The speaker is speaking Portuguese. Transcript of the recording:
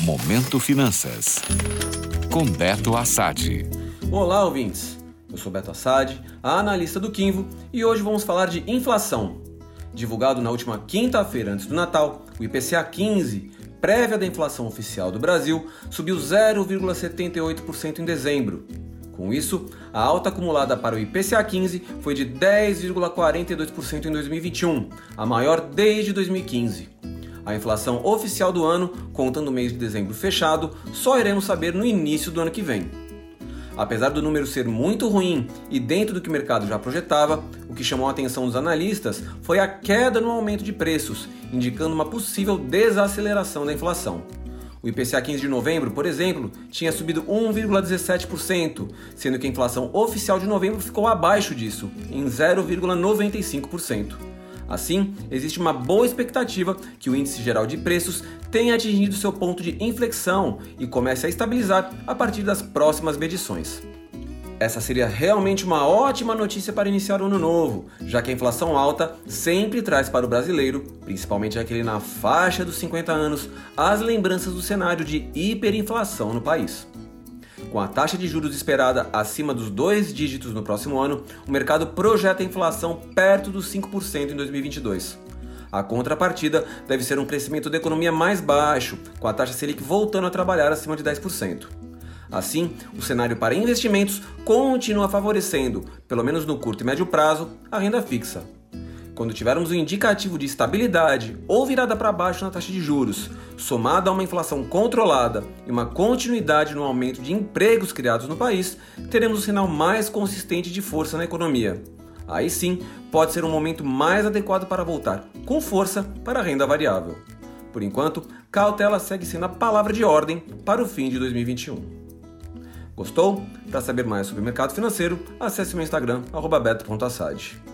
Momento Finanças. Com Beto Assad. Olá, ouvintes. Eu sou Beto Assad, analista do Quinvo, e hoje vamos falar de inflação. Divulgado na última quinta-feira antes do Natal, o IPCA 15, prévia da inflação oficial do Brasil, subiu 0,78% em dezembro. Com isso, a alta acumulada para o IPCA 15 foi de 10,42% em 2021, a maior desde 2015. A inflação oficial do ano, contando o mês de dezembro fechado, só iremos saber no início do ano que vem. Apesar do número ser muito ruim e dentro do que o mercado já projetava, o que chamou a atenção dos analistas foi a queda no aumento de preços, indicando uma possível desaceleração da inflação. O IPCA 15 de novembro, por exemplo, tinha subido 1,17%, sendo que a inflação oficial de novembro ficou abaixo disso, em 0,95%. Assim, existe uma boa expectativa que o índice geral de preços tenha atingido seu ponto de inflexão e comece a estabilizar a partir das próximas medições. Essa seria realmente uma ótima notícia para iniciar o ano novo, já que a inflação alta sempre traz para o brasileiro, principalmente aquele na faixa dos 50 anos, as lembranças do cenário de hiperinflação no país. Com a taxa de juros esperada acima dos dois dígitos no próximo ano, o mercado projeta a inflação perto dos 5% em 2022. A contrapartida deve ser um crescimento da economia mais baixo, com a taxa Selic voltando a trabalhar acima de 10%. Assim, o cenário para investimentos continua favorecendo, pelo menos no curto e médio prazo, a renda fixa. Quando tivermos um indicativo de estabilidade ou virada para baixo na taxa de juros, somado a uma inflação controlada e uma continuidade no aumento de empregos criados no país, teremos um sinal mais consistente de força na economia. Aí sim, pode ser um momento mais adequado para voltar com força para a renda variável. Por enquanto, cautela segue sendo a palavra de ordem para o fim de 2021. Gostou? Para saber mais sobre o mercado financeiro, acesse meu Instagram, beto.assad.